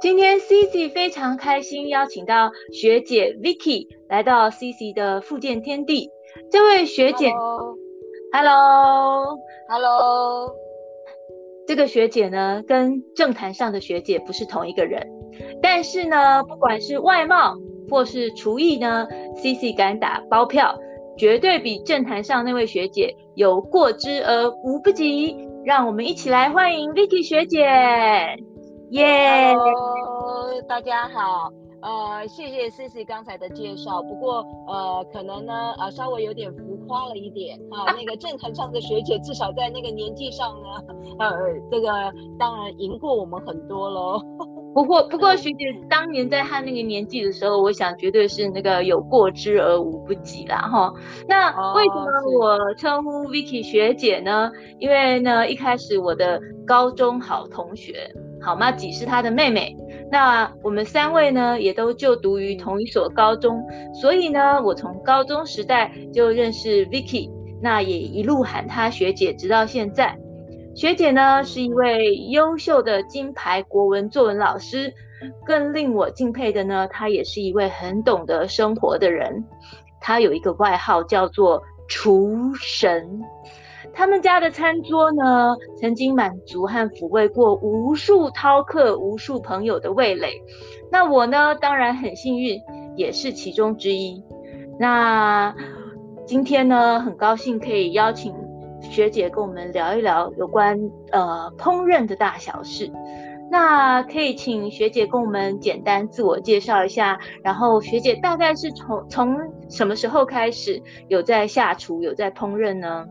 今天 Cici 非常开心，邀请到学姐 Vicky 来到 Cici 的复健天地。这位学姐，Hello，Hello，Hello。这个学姐呢，跟政坛上的学姐不是同一个人，但是呢，不管是外貌或是厨艺呢，Cici 敢打包票，绝对比政坛上那位学姐有过之而无不及。让我们一起来欢迎 Vicky 学姐。耶大家好，呃，谢谢 Cici 刚才的介绍，不过呃，可能呢，呃，稍微有点浮夸了一点啊。那个政坛上的学姐，至少在那个年纪上呢，呃，这个当然赢过我们很多喽。不过，不过学姐当年在她那个年纪的时候，我想绝对是那个有过之而无不及啦哈。那为什么我称呼 Vicky 学姐呢？因为呢，一开始我的高中好同学。好麻吉是她的妹妹，那我们三位呢也都就读于同一所高中，所以呢，我从高中时代就认识 Vicky，那也一路喊她学姐，直到现在。学姐呢是一位优秀的金牌国文作文老师，更令我敬佩的呢，她也是一位很懂得生活的人。她有一个外号叫做厨神。他们家的餐桌呢，曾经满足和抚慰过无数饕客、无数朋友的味蕾。那我呢，当然很幸运，也是其中之一。那今天呢，很高兴可以邀请学姐跟我们聊一聊有关呃烹饪的大小事。那可以请学姐跟我们简单自我介绍一下，然后学姐大概是从从什么时候开始有在下厨、有在烹饪呢？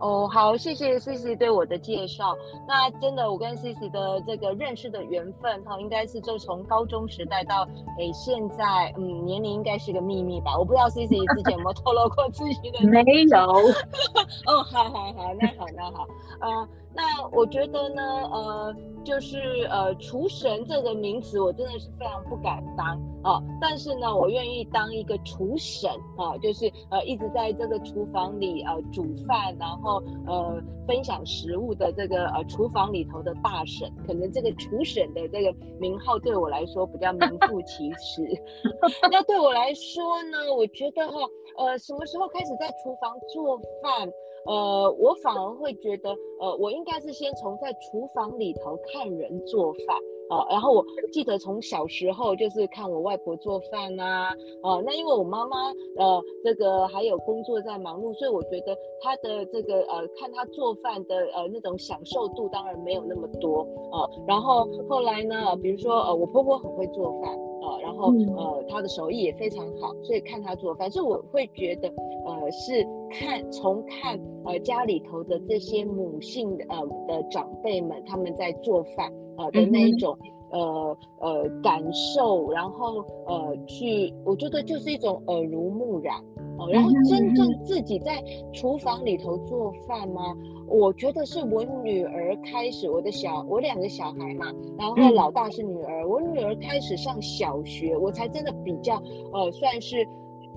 哦，好，谢谢 Cici 对我的介绍。那真的，我跟 Cici 的这个认识的缘分哈，应该是就从高中时代到诶现在，嗯，年龄应该是个秘密吧？我不知道 Cici 之前有没有透露过自己的？没有。哦，好好好，那好那好，呃。那我觉得呢，呃，就是呃，厨神这个名词，我真的是非常不敢当啊。但是呢，我愿意当一个厨神啊，就是呃，一直在这个厨房里呃煮饭，然后呃分享食物的这个呃厨房里头的大神。可能这个厨神的这个名号对我来说比较名副其实。那对我来说呢，我觉得哈，呃，什么时候开始在厨房做饭？呃，我反而会觉得，呃，我应该是先从在厨房里头看人做饭啊，然后我记得从小时候就是看我外婆做饭啊，啊，那因为我妈妈呃这个还有工作在忙碌，所以我觉得她的这个呃看她做饭的呃那种享受度当然没有那么多啊，然后后来呢，比如说呃我婆婆很会做饭。呃，然后呃，他的手艺也非常好，所以看他做饭，所以我会觉得，呃，是看从看呃家里头的这些母性的呃的长辈们他们在做饭呃的那一种呃呃感受，然后呃去，我觉得就是一种耳濡目染哦。然后真正自己在厨房里头做饭吗？我觉得是我女儿开始，我的小我两个小孩嘛，然后老大是女儿，我女儿开始上小学，我才真的比较呃算是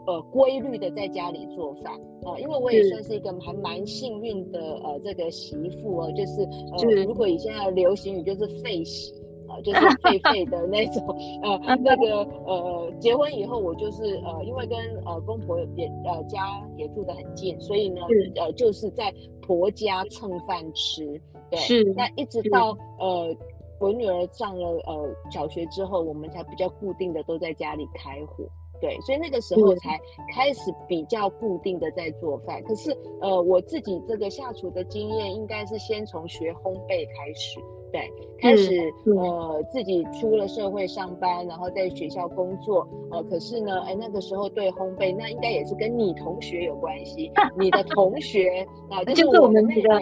呃规律的在家里做饭啊、呃，因为我也算是一个还蛮幸运的呃这个媳妇哦，就是呃如果以现在的流行语就是废媳。就是废废的那种，呃，那个呃，结婚以后我就是呃，因为跟呃公婆也呃家也住得很近，所以呢，呃，就是在婆家蹭饭吃，对，是。那一直到呃我女儿上了呃小学之后，我们才比较固定的都在家里开火，对，所以那个时候才开始比较固定的在做饭。可是呃我自己这个下厨的经验，应该是先从学烘焙开始。对，开始呃自己出了社会上班，然后在学校工作，呃，可是呢，哎，那个时候对烘焙，那应该也是跟你同学有关系，你的同学啊，就是我们几个，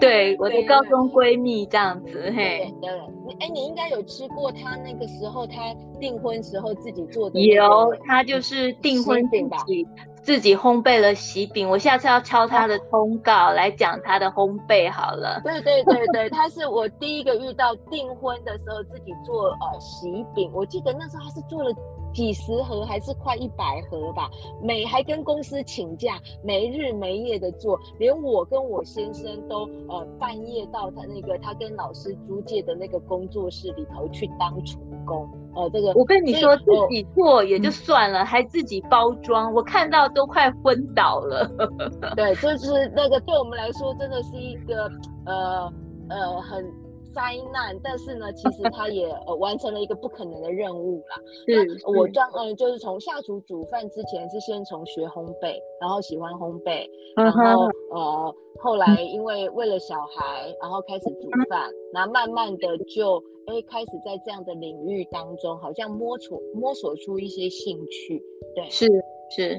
对，我的高中闺蜜这样子，嘿，对，你哎，你应该有吃过她那个时候她订婚时候自己做的，有，她就是订婚饼吧。自己烘焙了喜饼，我下次要敲他的通告来讲他的烘焙好了。对对对对，他是我第一个遇到订婚的时候自己做呃喜饼，我记得那时候他是做了几十盒还是快一百盒吧，每还跟公司请假，没日没夜的做，连我跟我先生都呃半夜到他那个他跟老师租借的那个工作室里头去当厨工。呃，这个我跟你说自己做也就算了，嗯、还自己包装，我看到都快昏倒了。对，就是那个对我们来说真的是一个呃呃很。灾难，但是呢，其实他也呃完成了一个不可能的任务啦。那，我刚嗯、呃，就是从下厨煮饭之前是先从学烘焙，然后喜欢烘焙，然后呃后来因为为了小孩，然后开始煮饭，然后慢慢的就哎开始在这样的领域当中，好像摸索摸索出一些兴趣。对，是是，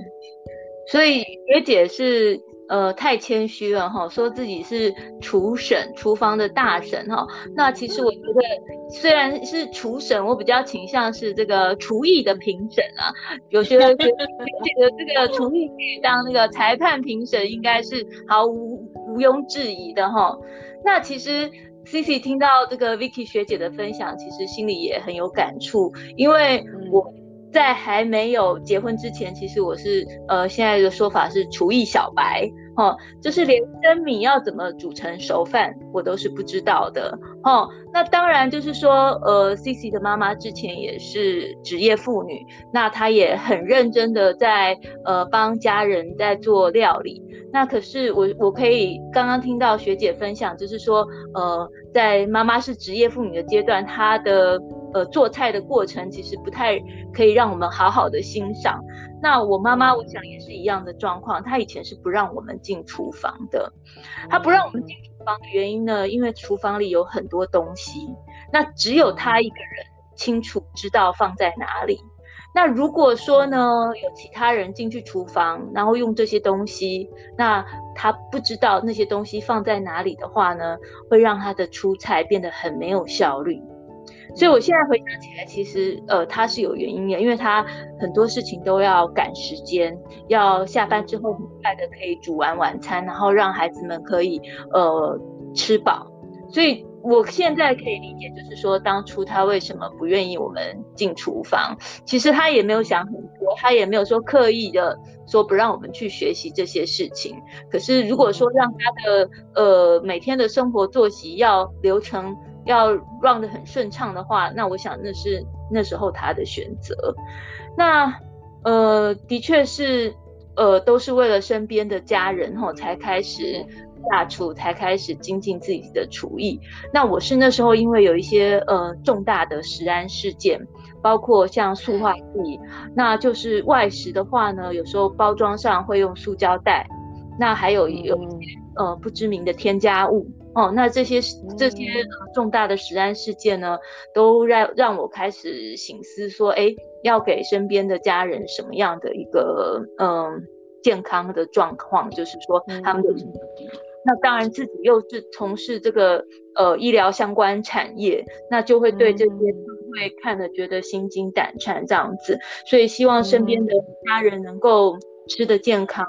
所以学姐是。呃，太谦虚了哈，说自己是厨神，厨房的大神哈。那其实我觉得，虽然是厨神，我比较倾向是这个厨艺的评审啊。有些人觉得这个厨艺可以当那个裁判评审，应该是毫无毋庸置疑的哈。那其实 Cici 听到这个 Vicky 学姐的分享，其实心里也很有感触，因为我。在还没有结婚之前，其实我是呃，现在的说法是厨艺小白，哈，就是连生米要怎么煮成熟饭，我都是不知道的，哈。那当然就是说，呃，Cici 的妈妈之前也是职业妇女，那她也很认真的在呃帮家人在做料理。那可是我我可以刚刚听到学姐分享，就是说，呃，在妈妈是职业妇女的阶段，她的。呃，做菜的过程其实不太可以让我们好好的欣赏。那我妈妈，我想也是一样的状况。她以前是不让我们进厨房的。她不让我们进厨房的原因呢，因为厨房里有很多东西，那只有她一个人清楚知道放在哪里。那如果说呢，有其他人进去厨房，然后用这些东西，那她不知道那些东西放在哪里的话呢，会让她的出菜变得很没有效率。所以，我现在回想起来，其实，呃，他是有原因的，因为他很多事情都要赶时间，要下班之后很快的可以煮完晚餐，然后让孩子们可以，呃，吃饱。所以，我现在可以理解，就是说，当初他为什么不愿意我们进厨房，其实他也没有想很多，他也没有说刻意的说不让我们去学习这些事情。可是，如果说让他的，呃，每天的生活作息要流程。要 run 得很顺畅的话，那我想那是那时候他的选择。那呃，的确是呃，都是为了身边的家人吼，才开始下厨，才开始精进自己的厨艺。那我是那时候因为有一些呃重大的食安事件，包括像塑化剂，那就是外食的话呢，有时候包装上会用塑胶袋，那还有有一些呃不知名的添加物。哦，那这些这些重大的食安事件呢，都让让我开始醒思说，哎，要给身边的家人什么样的一个嗯健康的状况，就是说他们那当然自己又是从事这个呃医疗相关产业，那就会对这些会看得觉得心惊胆颤这样子，所以希望身边的家人能够吃得健康。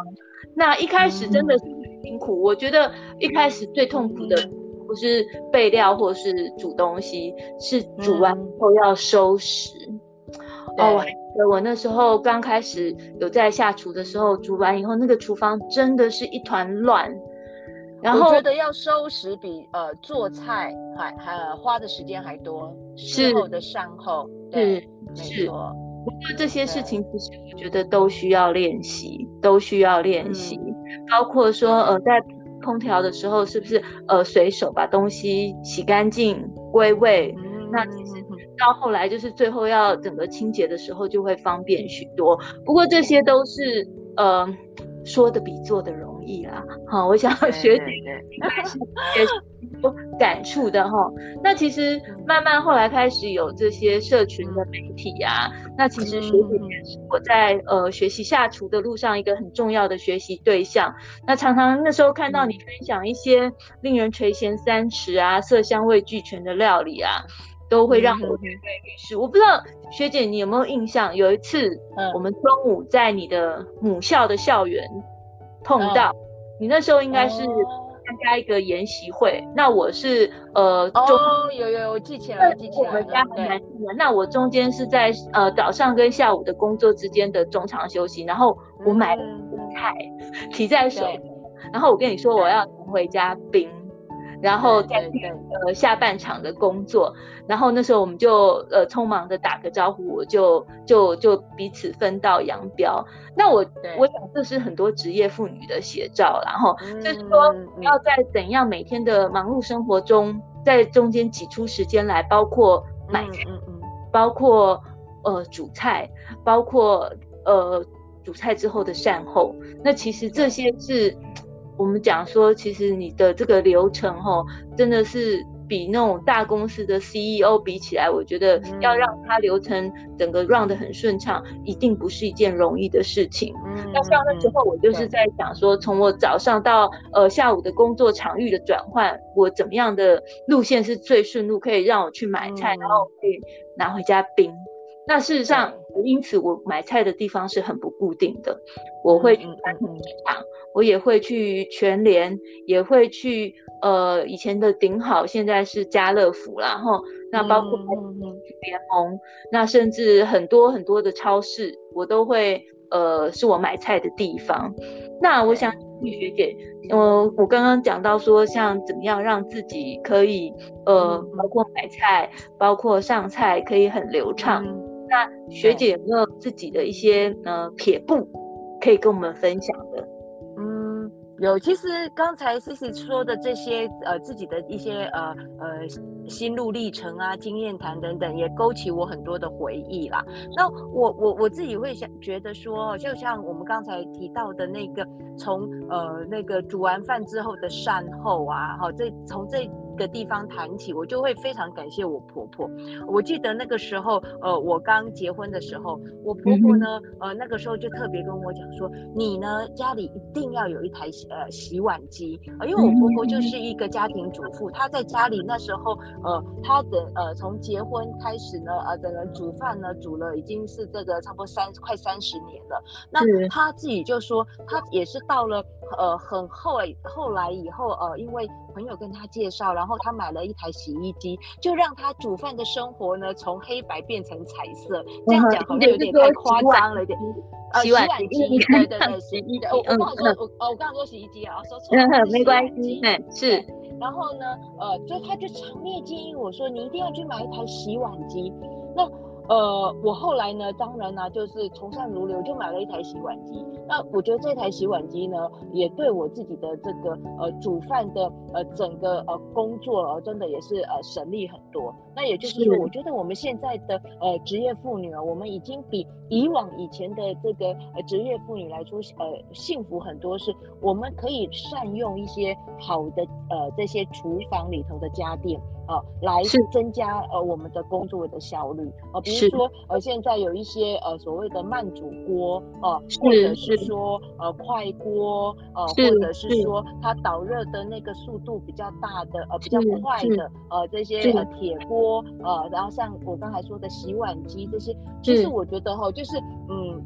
那一开始真的是。辛苦，我觉得一开始最痛苦的不是备料或是煮东西，是煮完后要收拾。嗯、哦，我还记得我那时候刚开始有在下厨的时候，煮完以后那个厨房真的是一团乱。然后我觉得要收拾比呃做菜还还花的时间还多，事后的善后，对，是。没错。不过这些事情其实我觉得都需要练习，都需要练习。嗯包括说，呃，在烹调的时候，是不是呃随手把东西洗干净归位？嗯、那其实到后来就是最后要整个清洁的时候，就会方便许多。不过这些都是呃说的比做的容易啦。好，我想学姐应该是也感触的哈。那其实慢慢后来开始有这些社群的媒体啊，那其实学姐也是我在呃学习下厨的路上一个很重要的学习对象。那常常那时候看到你分享一些令人垂涎三尺啊、色香味俱全的料理啊，都会让我觉得于是我不知道学姐你有没有印象？有一次我们中午在你的母校的校园碰到，你那时候应该是。参加一个研习会，那我是呃，哦，有有，我记起来了，记起来了。我们家很难的那我中间是在呃早上跟下午的工作之间的中场休息，然后我买了菜 提在手，然后我跟你说我要回家冰。然后再呃下半场的工作，然后那时候我们就呃匆忙的打个招呼，我就就就彼此分道扬镳。那我我想这是很多职业妇女的写照，然后就是说要在怎样每天的忙碌生活中，在中间挤出时间来，包括买菜，嗯嗯，包括呃煮菜，包括呃煮菜之后的善后。那其实这些是。我们讲说，其实你的这个流程哦，真的是比那种大公司的 CEO 比起来，我觉得要让它流程整个 run 得很顺畅，一定不是一件容易的事情。嗯，那像那时候我就是在想说，从我早上到呃下午的工作场域的转换，我怎么样的路线是最顺路，可以让我去买菜，然后可以拿回家冰。那事实上，因此我买菜的地方是很不固定的，我会去传统市场，我也会去全联，也会去呃以前的顶好，现在是家乐福，然后那包括联盟，那甚至很多很多的超市，我都会呃是我买菜的地方。那我想玉学姐，呃，我刚刚讲到说，像怎么样让自己可以呃包括买菜，包括上菜可以很流畅。那学姐有没有自己的一些呃撇步可以跟我们分享的？嗯，有。其实刚才 Sisy 说的这些呃自己的一些呃呃心路历程啊、经验谈等等，也勾起我很多的回忆啦。那我我我自己会想觉得说，就像我们刚才提到的那个，从呃那个煮完饭之后的善后啊，好，这从这。的地方谈起，我就会非常感谢我婆婆。我记得那个时候，呃，我刚结婚的时候，我婆婆呢，呃，那个时候就特别跟我讲说，你呢家里一定要有一台呃洗碗机，呃，因为我婆婆就是一个家庭主妇，她在家里那时候，呃，她的呃从结婚开始呢，呃，整个煮饭呢煮了已经是这个差不多三快三十年了。那她自己就说，她也是到了呃很后后来以后，呃，因为朋友跟她介绍，然后。然后他买了一台洗衣机，就让他煮饭的生活呢从黑白变成彩色。这样讲好像有点太夸张了一点。呃，洗碗机，对对对，洗衣机。我我刚刚说，我我刚刚说洗衣机啊，说错了，没关系，是。然后呢，呃，就他就强烈建议我说，你一定要去买一台洗碗机。那呃，我后来呢，当然呢，就是从善如流，就买了一台洗碗机。那我觉得这台洗碗机呢，也对我自己的这个呃煮饭的呃整个呃工作呃真的也是呃省力很多。那也就是说，我觉得我们现在的呃职业妇女啊，我们已经比以往以前的这个呃职业妇女来说呃幸福很多，是我们可以善用一些好的呃这些厨房里头的家电。呃，来增加呃我们的工作的效率。呃，比如说呃现在有一些呃所谓的慢煮锅呃，或者是说呃快锅呃，或者是说它导热的那个速度比较大的呃比较快的呃这些呃铁锅呃，然后像我刚才说的洗碗机这些，其实我觉得哈就是嗯。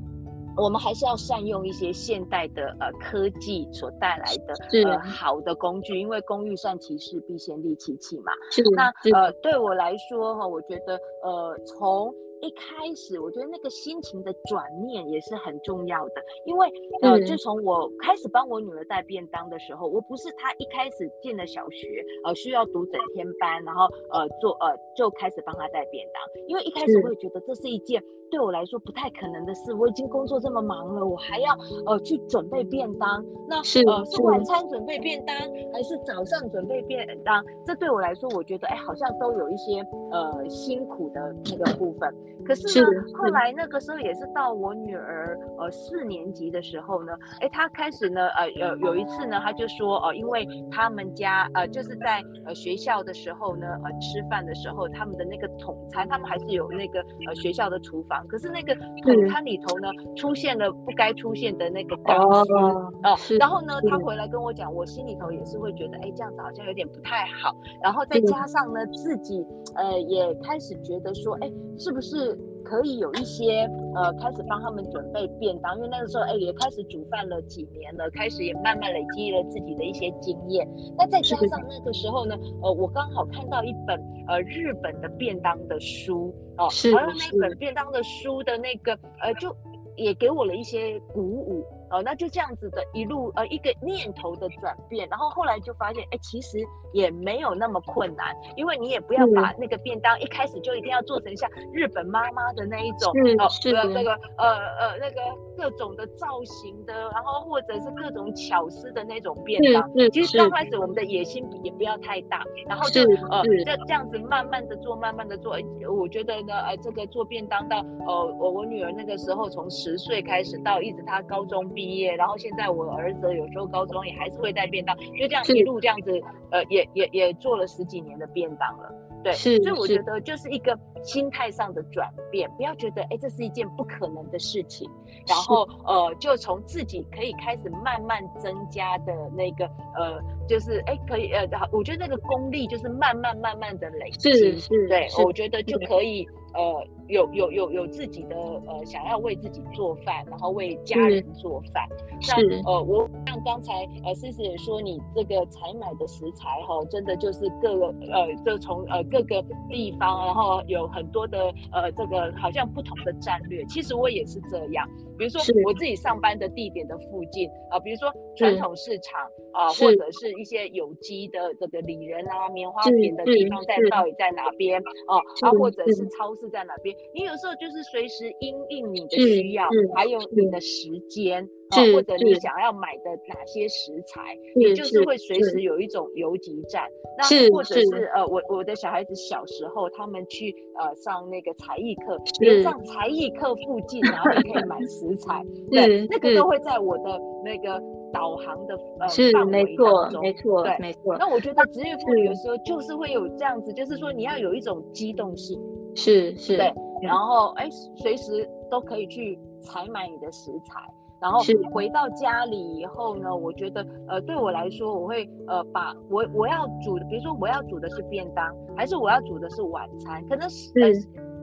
我们还是要善用一些现代的呃科技所带来的呃好的工具，因为工欲善其事，必先利其器嘛。是那呃对我来说哈，我觉得呃从。一开始我觉得那个心情的转念也是很重要的，因为呃，自从我开始帮我女儿带便当的时候，我不是她一开始进了小学，呃，需要读整天班，然后呃做呃就开始帮她带便当，因为一开始我也觉得这是一件对我来说不太可能的事，我已经工作这么忙了，我还要呃去准备便当，那是呃是晚餐准备便当还是早上准备便当？这对我来说，我觉得哎好像都有一些呃辛苦的那个部分。可是呢，是后来那个时候也是到我女儿呃四年级的时候呢，哎，她开始呢，呃，有有一次呢，她就说，哦、呃，因为他们家呃就是在呃学校的时候呢，呃吃饭的时候，他们的那个统餐，他们还是有那个呃学校的厨房，可是那个桶餐里头呢，出现了不该出现的那个钢丝哦，呃、然后呢，他回来跟我讲，我心里头也是会觉得，哎，这样子好像有点不太好，然后再加上呢，自己呃也开始觉得说，哎，是不是？可以有一些呃开始帮他们准备便当，因为那个时候哎也开始煮饭了几年了，开始也慢慢累积了自己的一些经验。那再加上那个时候呢，呃，我刚好看到一本呃日本的便当的书哦，好像那本便当的书的那个呃就也给我了一些鼓舞。哦，那就这样子的一路呃一个念头的转变，然后后来就发现，哎，其实也没有那么困难，因为你也不要把那个便当一开始就一定要做成像日本妈妈的那一种，哦，是那个呃呃那个各种的造型的，然后或者是各种巧思的那种便当。其实刚开始我们的野心也不要太大，然后就呃这这样子慢慢的做，慢慢的做。我觉得呢，呃，这个做便当到呃我我女儿那个时候从十岁开始到一直她高中毕毕业，然后现在我儿子有时候高中也还是会带便当，就这样一路这样子，呃，也也也做了十几年的便当了，对，是，所以我觉得就是一个心态上的转变，不要觉得哎这是一件不可能的事情，然后呃就从自己可以开始慢慢增加的那个呃就是哎可以呃，我觉得那个功力就是慢慢慢慢的累积，是是，对，我觉得就可以。呃，有有有有自己的呃，想要为自己做饭，然后为家人做饭。那呃，我像刚才呃，思思也说，你这个采买的食材哈、哦，真的就是各个呃，就从呃各个地方，然后有很多的呃，这个好像不同的战略。其实我也是这样，比如说我自己上班的地点的附近啊、呃，比如说传统市场啊、呃，或者是一些有机的这个里仁啊、棉花田的地方在到底在哪边啊？啊，或者是超市。在哪边？你有时候就是随时因应你的需要，还有你的时间啊，或者你想要买的哪些食材，也就是会随时有一种游击战。那或者是呃，我我的小孩子小时候，他们去呃上那个才艺课，连上才艺课附近哪里可以买 食材，对，那个都会在我的那个导航的呃范围当中。没错，对，没错。那我觉得职业妇女有时候就是会有这样子，就是说你要有一种机动性。是是，对，然后哎，随时都可以去采买你的食材，然后回到家里以后呢，我觉得呃，对我来说，我会呃，把我我要煮的，比如说我要煮的是便当，还是我要煮的是晚餐，可能是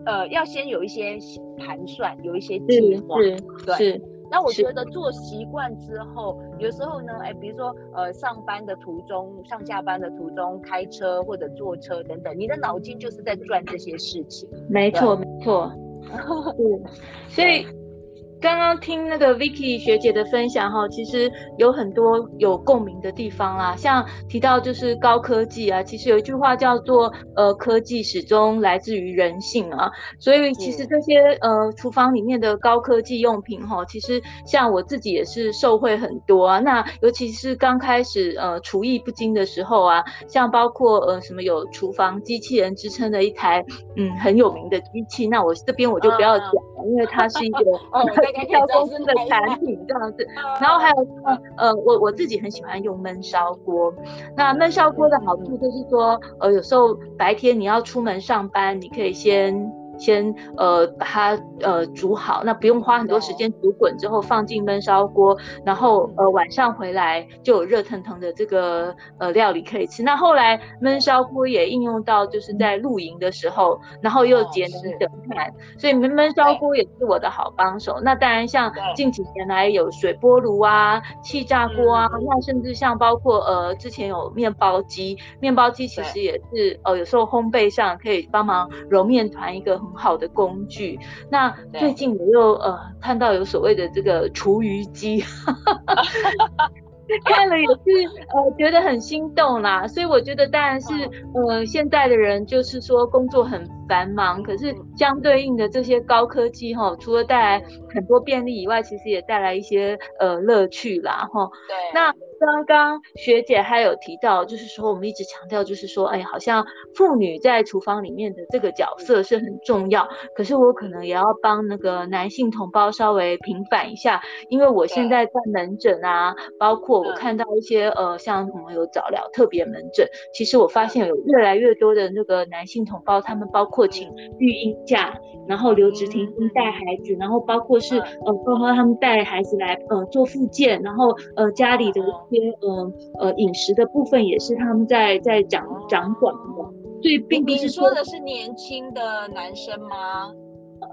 呃呃，要先有一些盘算，有一些计划，对。那我觉得做习惯之后，有时候呢，哎，比如说，呃，上班的途中、上下班的途中，开车或者坐车等等，你的脑筋就是在转这些事情。没错，没错。对，所以。刚刚听那个 Vicky 学姐的分享哈，其实有很多有共鸣的地方啦，像提到就是高科技啊，其实有一句话叫做呃，科技始终来自于人性啊，所以其实这些呃厨房里面的高科技用品哈，其实像我自己也是受惠很多啊。那尤其是刚开始呃厨艺不精的时候啊，像包括呃什么有厨房机器人之称的一台嗯很有名的机器，那我这边我就不要讲了，因为它是一个。跳公司的产品这样子，然后还有呃呃，我我自己很喜欢用焖烧锅。那焖烧锅的好处就是说，呃，有时候白天你要出门上班，你可以先。先呃把它呃煮好，那不用花很多时间煮滚之后放进焖烧锅，然后呃晚上回来就有热腾腾的这个呃料理可以吃。那后来焖烧锅也应用到就是在露营的时候，然后又节能减碳，所以焖焖烧锅也是我的好帮手。那当然像近几年来有水波炉啊、气炸锅啊，那甚至像包括呃之前有面包机，面包机其实也是呃有时候烘焙上可以帮忙揉面团一个很好的工具。那最近我又呃看到有所谓的这个厨余机，看了也是呃觉得很心动啦。所以我觉得当然是呃现在的人就是说工作很繁忙，可是相对应的这些高科技哈，除了带来很多便利以外，其实也带来一些呃乐趣啦哈。对，那。刚刚学姐还有提到，就是说我们一直强调，就是说，哎，好像妇女在厨房里面的这个角色是很重要。可是我可能也要帮那个男性同胞稍微平反一下，因为我现在在门诊啊，包括我看到一些呃，像我们有早疗特别门诊，其实我发现有越来越多的那个男性同胞，他们包括请育婴假，然后留职停薪带孩子，然后包括是呃，包括他们带孩子来呃做复健，然后呃家里的。些呃呃饮食的部分也是他们在在掌掌管的，所以并不是说，的是年轻的男生吗？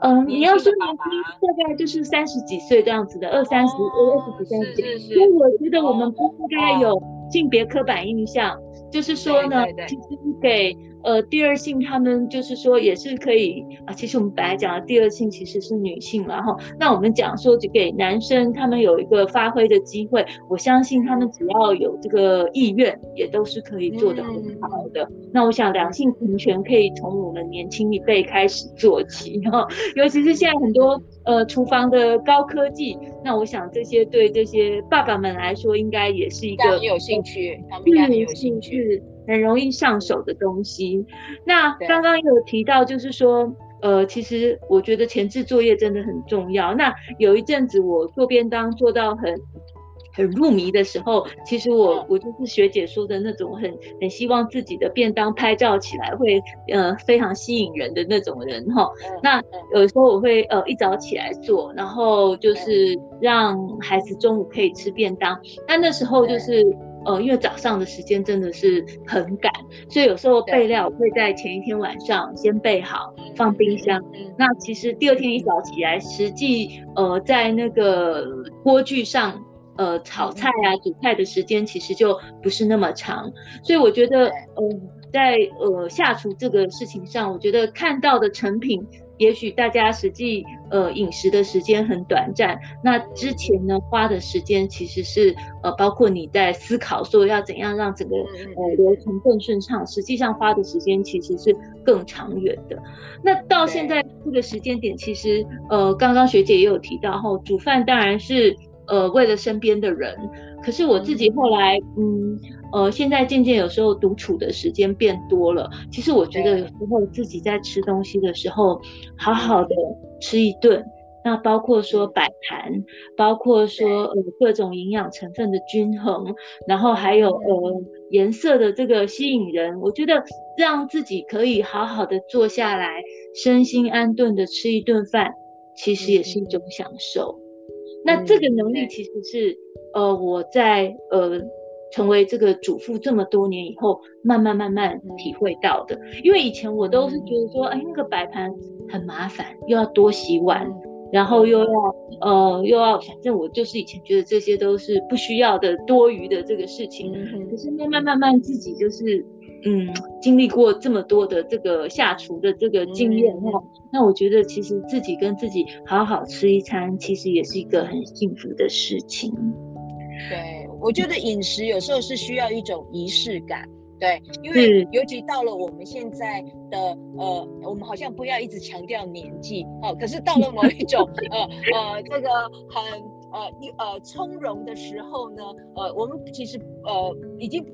嗯，你要说年轻，大概就是三十几岁这样子的，二三十、二十几、三十几。所以我觉得我们不应该有性别刻板印象，就是说呢，其实给。呃，第二性他们就是说也是可以啊。其实我们本来讲的第二性其实是女性然后。那我们讲说就给男生他们有一个发挥的机会，我相信他们只要有这个意愿，也都是可以做得很好的。嗯、那我想两性平权可以从我们年轻一辈开始做起，哈。尤其是现在很多呃厨房的高科技，那我想这些对这些爸爸们来说，应该也是一个有兴趣，他们应该很有兴趣。很容易上手的东西。那刚刚有提到，就是说，呃，其实我觉得前置作业真的很重要。那有一阵子我做便当做到很很入迷的时候，其实我我就是学姐说的那种很很希望自己的便当拍照起来会呃非常吸引人的那种人哈。那有时候我会呃一早起来做，然后就是让孩子中午可以吃便当。那那时候就是。呃，因为早上的时间真的是很赶，所以有时候备料会在前一天晚上先备好，放冰箱。那其实第二天一早起来，实际呃在那个锅具上呃炒菜啊、煮菜的时间其实就不是那么长。所以我觉得，呃，在呃下厨这个事情上，我觉得看到的成品。也许大家实际呃饮食的时间很短暂，那之前呢花的时间其实是呃包括你在思考说要怎样让整个呃流程更顺畅，实际上花的时间其实是更长远的。那到现在这个时间点，其实呃刚刚学姐也有提到后，煮饭当然是呃为了身边的人，可是我自己后来嗯。呃，现在渐渐有时候独处的时间变多了。其实我觉得有时候自己在吃东西的时候，好好的吃一顿，那包括说摆盘，包括说呃各种营养成分的均衡，然后还有呃颜色的这个吸引人，我觉得让自己可以好好的坐下来，身心安顿的吃一顿饭，其实也是一种享受。那这个能力其实是呃我在呃。成为这个主妇这么多年以后，慢慢慢慢体会到的。因为以前我都是觉得说，哎，那个摆盘很麻烦，又要多洗碗，然后又要呃又要，反正我就是以前觉得这些都是不需要的、多余的这个事情。可是慢慢慢慢自己就是嗯经历过这么多的这个下厨的这个经验后，那我觉得其实自己跟自己好好吃一餐，其实也是一个很幸福的事情。对。我觉得饮食有时候是需要一种仪式感，对，因为尤其到了我们现在的呃，我们好像不要一直强调年纪，哦，可是到了某一种呃呃这个很呃一呃从容的时候呢，呃，我们其实呃已经。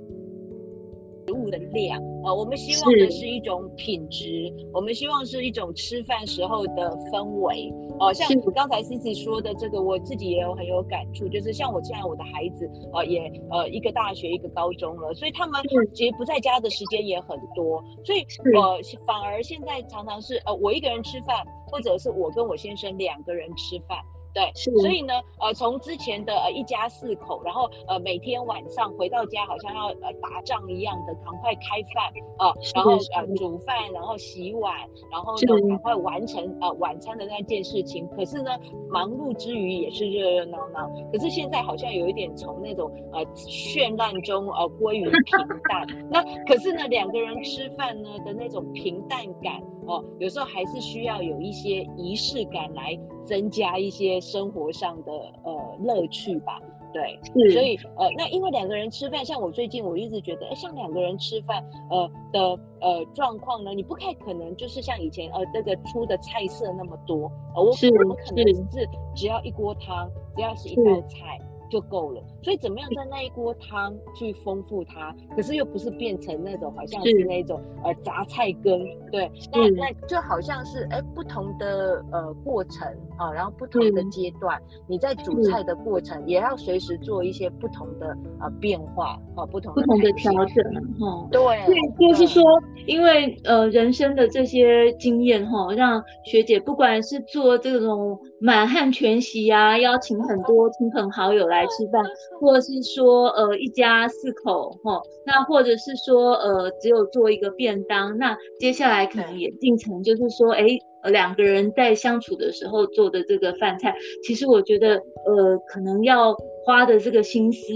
食物的量啊、呃，我们希望的是一种品质，我们希望是一种吃饭时候的氛围哦、呃。像刚才 Cici 说的这个，我自己也有很有感触，就是像我现在我的孩子呃也呃一个大学一个高中了，所以他们其实不在家的时间也很多，所以呃反而现在常常是呃我一个人吃饭，或者是我跟我先生两个人吃饭。对，所以呢，呃，从之前的呃一家四口，然后呃每天晚上回到家好像要呃打仗一样的赶快开饭啊、呃，然后呃煮饭，然后洗碗，然后呢赶快完成呃晚餐的那件事情。可是呢，忙碌之余也是热热闹闹。可是现在好像有一点从那种呃绚烂中呃归于平淡。那可是呢，两个人吃饭呢的那种平淡感哦、呃，有时候还是需要有一些仪式感来增加一些。生活上的呃乐趣吧，对，所以呃，那因为两个人吃饭，像我最近我一直觉得，哎，像两个人吃饭呃的呃状况呢，你不太可能就是像以前呃这个出的菜色那么多，呃，我我们可能是只要一锅汤，只要是一道菜。就够了，所以怎么样在那一锅汤去丰富它，可是又不是变成那种好像是。那种呃杂菜羹，对，那那就好像是哎不同的呃过程啊，然后不同的阶段，你在煮菜的过程也要随时做一些不同的呃变化啊，不同的不同的调整哈，对，对，就是说，因为呃人生的这些经验哈，让学姐不管是做这种。满汉全席啊，邀请很多亲朋好友来吃饭，或者是说呃一家四口齁，那或者是说呃只有做一个便当，那接下来可能也进程就是说，哎，两个人在相处的时候做的这个饭菜，其实我觉得呃可能要花的这个心思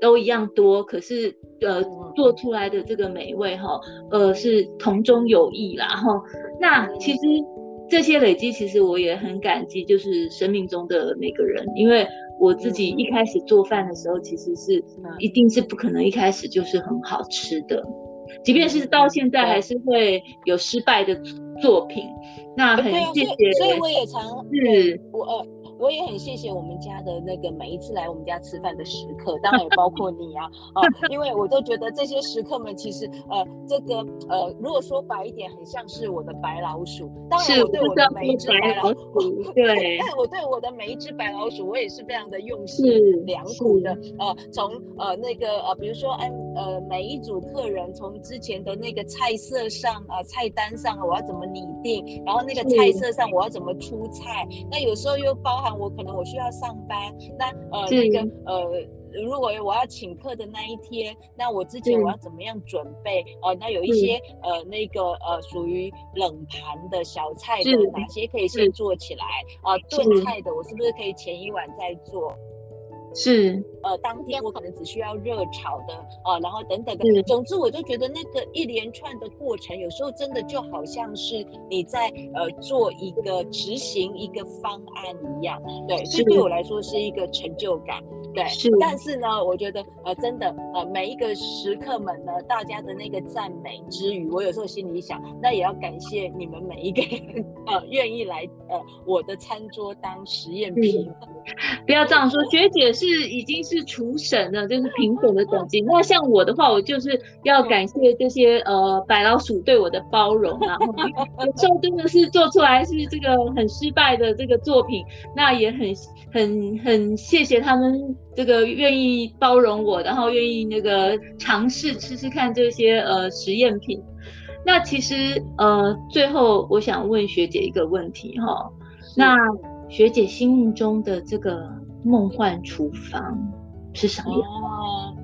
都一样多，可是呃做出来的这个美味哈，呃是同中有异啦哈，那其实。这些累积，其实我也很感激，就是生命中的每个人，因为我自己一开始做饭的时候，其实是一定是不可能一开始就是很好吃的，即便是到现在还是会有失败的作品。那很谢谢，所以我也常是我呃。我也很谢谢我们家的那个每一次来我们家吃饭的食客，当然也包括你啊，啊，因为我都觉得这些食客们其实呃，这个呃，如果说白一点，很像是我的白老鼠。当然，我对我的每一只白老鼠，对，但我对我的每一只白老鼠，我也是非常的用心良苦的。呃，从呃那个呃，比如说按呃每一组客人从之前的那个菜色上啊、呃，菜单上我要怎么拟定，然后那个菜色上我要怎么出菜，那有时候又包含。我可能我需要上班，那呃那个呃，如果我要请客的那一天，那我之前我要怎么样准备？哦、呃，那有一些呃那个呃属于冷盘的小菜的哪些可以先做起来啊？炖、呃、菜的我是不是可以前一晚再做？是，呃，当天我可能只需要热炒的，呃，然后等等的，总之我就觉得那个一连串的过程，有时候真的就好像是你在呃做一个执行一个方案一样，对，所以对我来说是一个成就感，对，是。但是呢，我觉得呃真的呃每一个食客们呢，大家的那个赞美之余，我有时候心里想，那也要感谢你们每一个人呃愿意来呃我的餐桌当实验品。不要这样说，学姐是已经是厨神了，就是评审的等级。那像我的话，我就是要感谢这些呃白老鼠对我的包容啊。有时候真的是做出来是这个很失败的这个作品，那也很很很谢谢他们这个愿意包容我，然后愿意那个尝试吃吃看这些呃实验品。那其实呃最后我想问学姐一个问题哈，那。学姐心目中的这个梦幻厨房是什么样？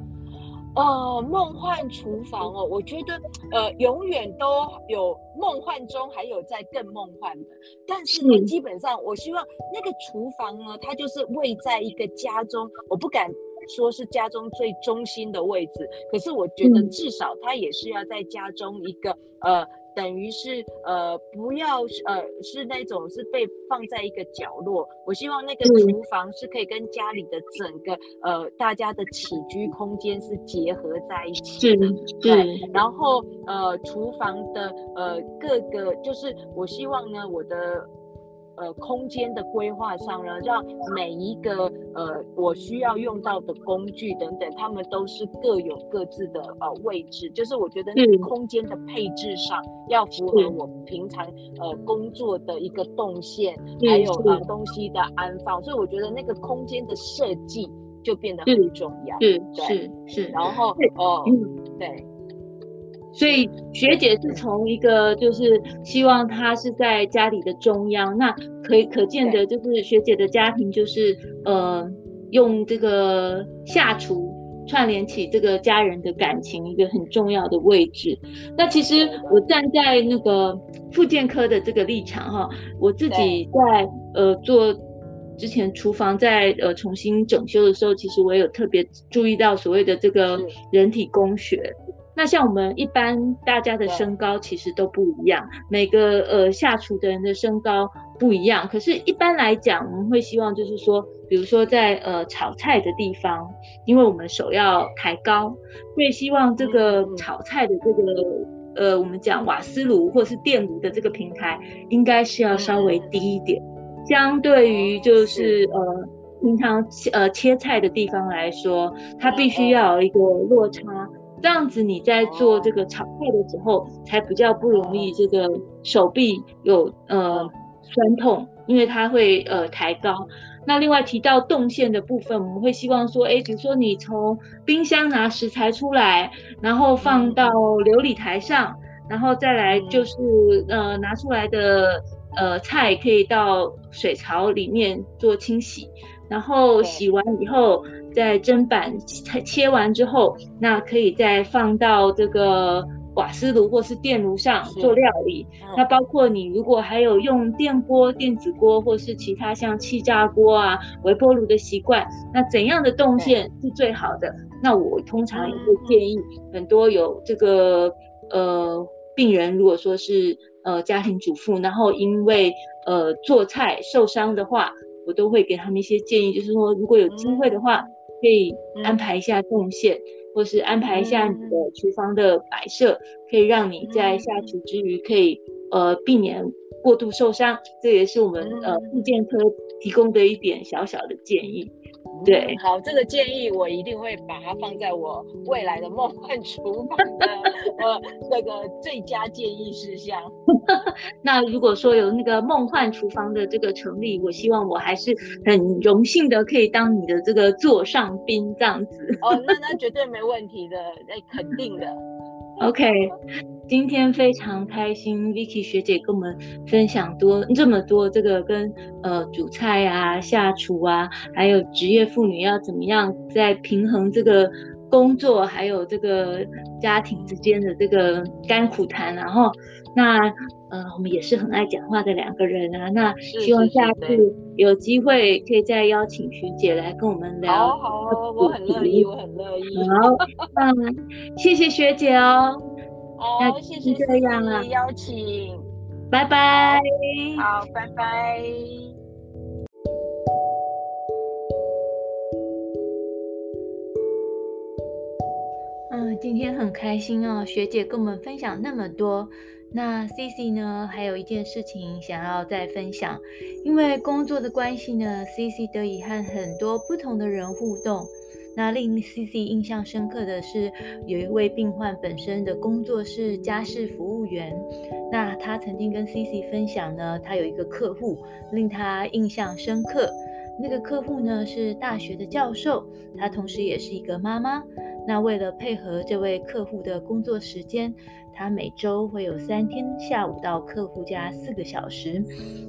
呃，梦幻厨房哦，我觉得呃，永远都有梦幻中还有在更梦幻的。但是呢，基本上我希望那个厨房呢，它就是位在一个家中，我不敢说是家中最中心的位置，可是我觉得至少它也是要在家中一个呃。等于是呃，不要呃，是那种是被放在一个角落。我希望那个厨房是可以跟家里的整个呃大家的起居空间是结合在一起的。对，然后呃，厨房的呃各个就是我希望呢，我的。呃，空间的规划上呢，让每一个呃我需要用到的工具等等，他们都是各有各自的呃位置。就是我觉得那个空间的配置上要符合我平常呃工作的一个动线，还有呃东西的安放。所以我觉得那个空间的设计就变得很重要。是是是。然后哦，对。所以学姐是从一个就是希望她是在家里的中央，那可以可见的就是学姐的家庭就是呃用这个下厨串联起这个家人的感情一个很重要的位置。那其实我站在那个复健科的这个立场哈，我自己在呃做之前厨房在呃重新整修的时候，其实我也有特别注意到所谓的这个人体工学。那像我们一般大家的身高其实都不一样，每个呃下厨的人的身高不一样。可是，一般来讲，我们会希望就是说，比如说在呃炒菜的地方，因为我们手要抬高，所以希望这个炒菜的这个呃我们讲瓦斯炉或是电炉的这个平台，应该是要稍微低一点，相对于就是。呃平常呃切菜的地方来说，它必须要有一个落差。这样子你在做这个炒菜的时候，才比较不容易这个手臂有呃酸痛，因为它会呃抬高。那另外提到动线的部分，我们会希望说，哎，比如说你从冰箱拿食材出来，然后放到流理台上，然后再来就是呃拿出来的呃菜可以到水槽里面做清洗，然后洗完以后在砧板切完之后，那可以再放到这个。瓦斯炉或是电炉上做料理，嗯、那包括你如果还有用电锅、电子锅或是其他像气炸锅啊、微波炉的习惯，那怎样的动线是最好的？那我通常也会建议很多有这个呃病人，如果说是呃家庭主妇，然后因为呃做菜受伤的话，我都会给他们一些建议，就是说如果有机会的话，可以安排一下动线。或是安排一下你的厨房的摆设，可以让你在下厨之余可以呃避免过度受伤，这也是我们呃复健科提供的一点小小的建议。对，好，这个建议我一定会把它放在我未来的梦幻厨房的呃那个最佳建议事项。那如果说有那个梦幻厨房的这个成立，我希望我还是很荣幸的可以当你的这个座上宾这样子。哦，那那 绝对没问题的，那肯定的。OK。今天非常开心，Vicky 学姐跟我们分享多这么多这个跟呃煮菜啊、下厨啊，还有职业妇女要怎么样在平衡这个工作还有这个家庭之间的这个甘苦谈，然后那呃我们也是很爱讲话的两个人啊，那希望下次有机会可以再邀请学姐来跟我们聊。好好，我很乐意，我很乐意。好，那谢谢学姐哦。好，谢谢这样啊，邀请，拜拜。好，拜拜。嗯，今天很开心哦，学姐跟我们分享那么多。那 CC 呢，还有一件事情想要再分享，因为工作的关系呢，CC 得以和很多不同的人互动。那令 CC 印象深刻的是，有一位病患本身的工作是家事服务员。那他曾经跟 CC 分享呢，他有一个客户令他印象深刻。那个客户呢是大学的教授，他同时也是一个妈妈。那为了配合这位客户的工作时间，他每周会有三天下午到客户家四个小时，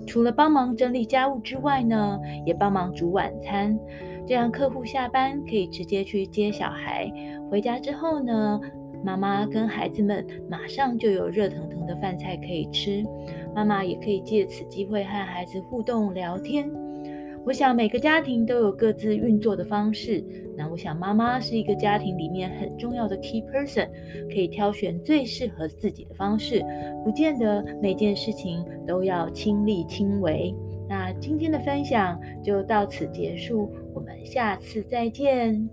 除了帮忙整理家务之外呢，也帮忙煮晚餐。这样客户下班可以直接去接小孩，回家之后呢，妈妈跟孩子们马上就有热腾腾的饭菜可以吃，妈妈也可以借此机会和孩子互动聊天。我想每个家庭都有各自运作的方式，那我想妈妈是一个家庭里面很重要的 key person，可以挑选最适合自己的方式，不见得每件事情都要亲力亲为。那今天的分享就到此结束，我们下次再见。